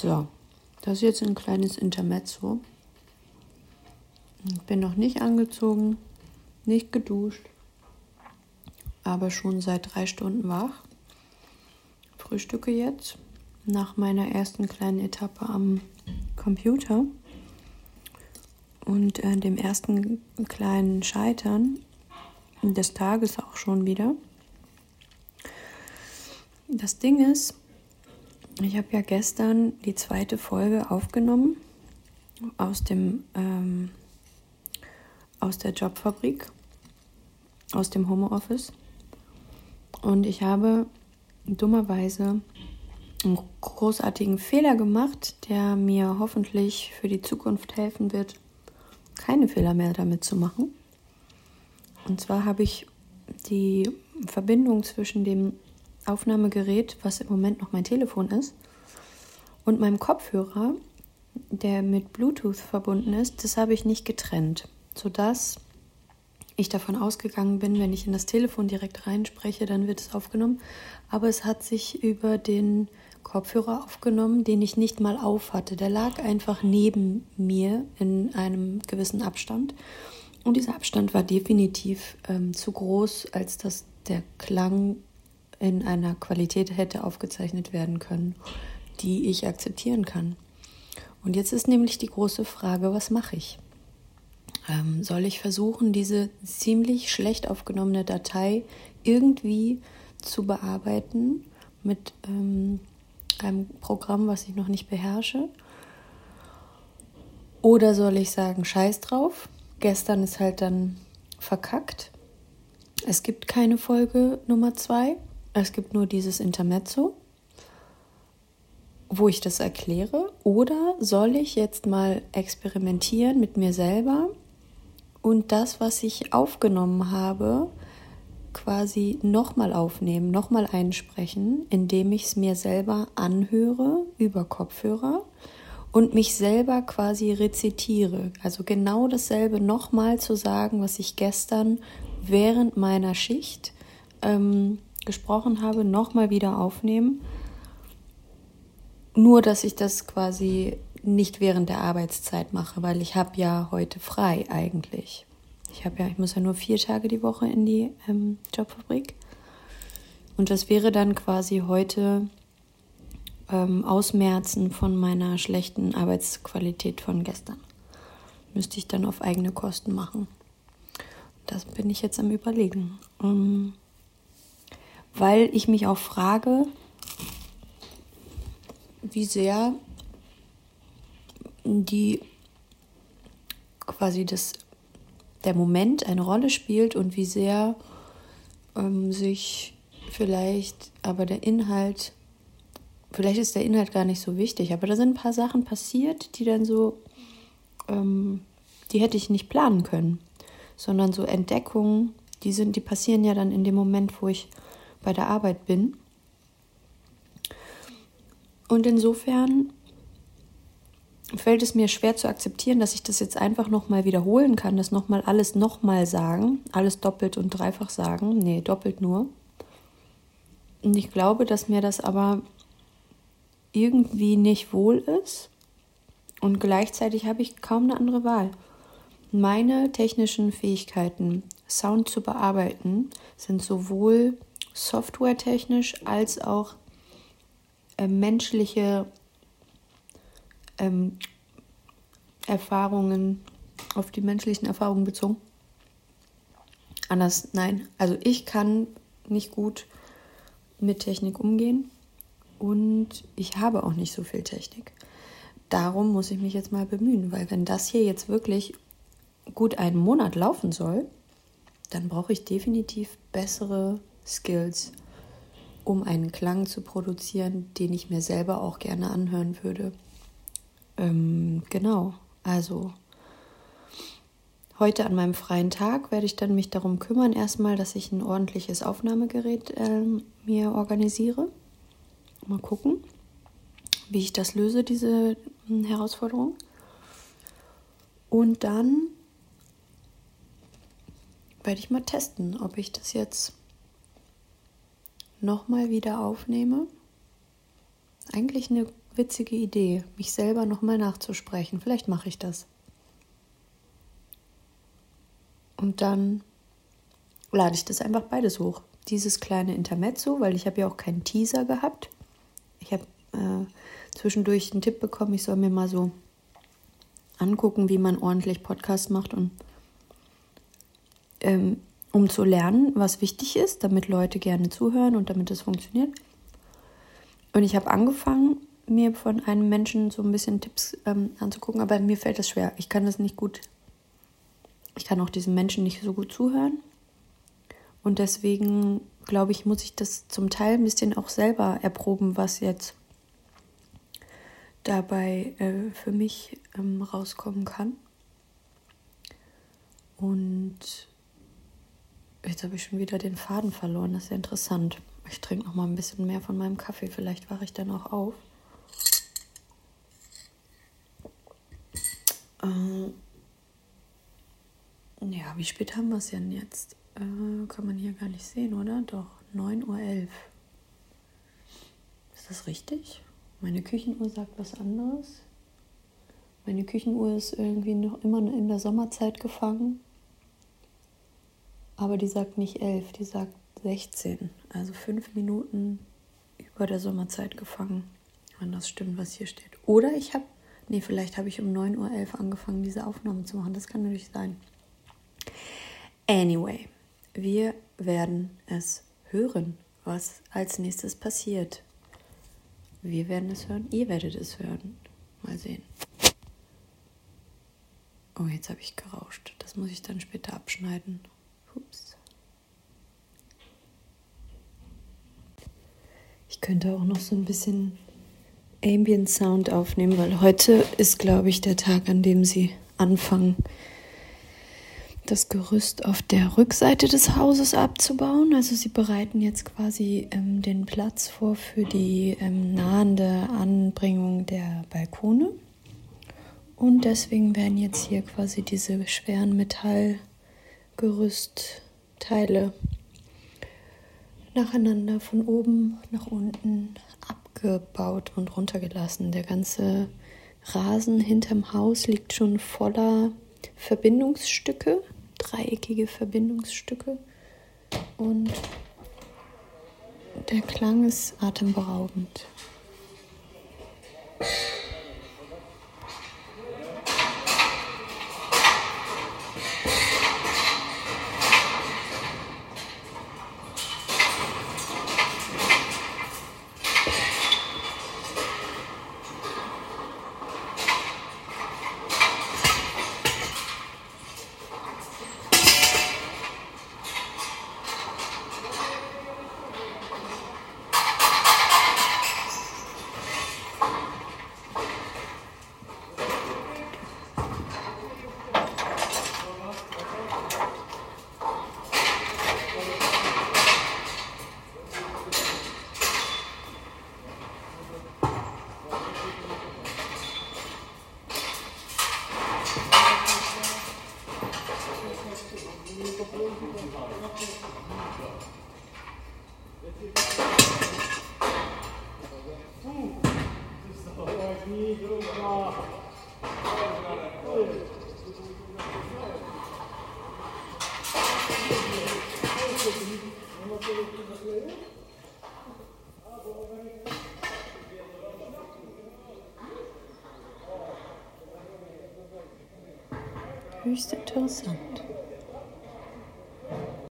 So, das ist jetzt ein kleines Intermezzo. Ich bin noch nicht angezogen, nicht geduscht, aber schon seit drei Stunden wach. Frühstücke jetzt nach meiner ersten kleinen Etappe am Computer und äh, dem ersten kleinen Scheitern des Tages auch schon wieder. Das Ding ist, ich habe ja gestern die zweite Folge aufgenommen aus dem ähm, aus der Jobfabrik, aus dem Homeoffice. Und ich habe dummerweise einen großartigen Fehler gemacht, der mir hoffentlich für die Zukunft helfen wird, keine Fehler mehr damit zu machen. Und zwar habe ich die Verbindung zwischen dem Aufnahmegerät, was im Moment noch mein Telefon ist, und meinem Kopfhörer, der mit Bluetooth verbunden ist, das habe ich nicht getrennt, sodass ich davon ausgegangen bin, wenn ich in das Telefon direkt reinspreche, dann wird es aufgenommen. Aber es hat sich über den Kopfhörer aufgenommen, den ich nicht mal auf hatte. Der lag einfach neben mir in einem gewissen Abstand. Und dieser Abstand war definitiv ähm, zu groß, als dass der Klang in einer Qualität hätte aufgezeichnet werden können, die ich akzeptieren kann. Und jetzt ist nämlich die große Frage, was mache ich? Ähm, soll ich versuchen, diese ziemlich schlecht aufgenommene Datei irgendwie zu bearbeiten mit ähm, einem Programm, was ich noch nicht beherrsche? Oder soll ich sagen, scheiß drauf? Gestern ist halt dann verkackt. Es gibt keine Folge Nummer zwei. Es gibt nur dieses Intermezzo, wo ich das erkläre. Oder soll ich jetzt mal experimentieren mit mir selber und das, was ich aufgenommen habe, quasi nochmal aufnehmen, nochmal einsprechen, indem ich es mir selber anhöre über Kopfhörer und mich selber quasi rezitiere. Also genau dasselbe nochmal zu sagen, was ich gestern während meiner Schicht ähm, gesprochen habe, nochmal wieder aufnehmen. Nur, dass ich das quasi nicht während der Arbeitszeit mache, weil ich habe ja heute frei eigentlich. Ich habe ja, ich muss ja nur vier Tage die Woche in die ähm, Jobfabrik. Und das wäre dann quasi heute ähm, Ausmerzen von meiner schlechten Arbeitsqualität von gestern. Müsste ich dann auf eigene Kosten machen. Das bin ich jetzt am Überlegen. Ähm, weil ich mich auch frage, wie sehr die quasi das, der Moment eine Rolle spielt und wie sehr ähm, sich vielleicht aber der Inhalt, vielleicht ist der Inhalt gar nicht so wichtig, aber da sind ein paar Sachen passiert, die dann so, ähm, die hätte ich nicht planen können, sondern so Entdeckungen, die sind, die passieren ja dann in dem Moment, wo ich bei der Arbeit bin. Und insofern fällt es mir schwer zu akzeptieren, dass ich das jetzt einfach nochmal wiederholen kann, das nochmal alles nochmal sagen, alles doppelt und dreifach sagen, nee, doppelt nur. Und ich glaube, dass mir das aber irgendwie nicht wohl ist und gleichzeitig habe ich kaum eine andere Wahl. Meine technischen Fähigkeiten, Sound zu bearbeiten, sind sowohl softwaretechnisch als auch äh, menschliche ähm, Erfahrungen, auf die menschlichen Erfahrungen bezogen. Anders, nein. Also ich kann nicht gut mit Technik umgehen und ich habe auch nicht so viel Technik. Darum muss ich mich jetzt mal bemühen, weil wenn das hier jetzt wirklich gut einen Monat laufen soll, dann brauche ich definitiv bessere Skills, um einen Klang zu produzieren, den ich mir selber auch gerne anhören würde. Ähm, genau, also heute an meinem freien Tag werde ich dann mich darum kümmern, erstmal, dass ich ein ordentliches Aufnahmegerät äh, mir organisiere. Mal gucken, wie ich das löse, diese hm, Herausforderung. Und dann werde ich mal testen, ob ich das jetzt nochmal wieder aufnehme. Eigentlich eine witzige Idee, mich selber nochmal nachzusprechen. Vielleicht mache ich das. Und dann lade ich das einfach beides hoch. Dieses kleine Intermezzo, weil ich habe ja auch keinen Teaser gehabt. Ich habe äh, zwischendurch einen Tipp bekommen, ich soll mir mal so angucken, wie man ordentlich Podcast macht und ähm, um zu lernen, was wichtig ist, damit Leute gerne zuhören und damit es funktioniert. Und ich habe angefangen, mir von einem Menschen so ein bisschen Tipps ähm, anzugucken, aber mir fällt das schwer. Ich kann das nicht gut, ich kann auch diesen Menschen nicht so gut zuhören. Und deswegen, glaube ich, muss ich das zum Teil ein bisschen auch selber erproben, was jetzt dabei äh, für mich ähm, rauskommen kann. Und jetzt habe ich schon wieder den Faden verloren. Das ist ja interessant. Ich trinke noch mal ein bisschen mehr von meinem Kaffee. Vielleicht wache ich dann auch auf. Äh, ja, wie spät haben wir es denn jetzt? Äh, kann man hier gar nicht sehen, oder? Doch, 9.11 Uhr. Ist das richtig? Meine Küchenuhr sagt was anderes. Meine Küchenuhr ist irgendwie noch immer in der Sommerzeit gefangen. Aber die sagt nicht 11, die sagt 16. Also fünf Minuten über der Sommerzeit gefangen, wenn das stimmt, was hier steht. Oder ich habe, nee, vielleicht habe ich um 9.11 Uhr angefangen, diese Aufnahme zu machen. Das kann natürlich sein. Anyway, wir werden es hören, was als nächstes passiert. Wir werden es hören, ihr werdet es hören. Mal sehen. Oh, jetzt habe ich gerauscht. Das muss ich dann später abschneiden. Ups. Ich könnte auch noch so ein bisschen Ambient Sound aufnehmen, weil heute ist, glaube ich, der Tag, an dem sie anfangen, das Gerüst auf der Rückseite des Hauses abzubauen. Also sie bereiten jetzt quasi ähm, den Platz vor für die ähm, nahende Anbringung der Balkone. Und deswegen werden jetzt hier quasi diese schweren Metallgerüstteile nacheinander von oben nach unten abgebaut und runtergelassen. Der ganze Rasen hinterm Haus liegt schon voller Verbindungsstücke dreieckige Verbindungsstücke und der Klang ist atemberaubend. Höchst interessant.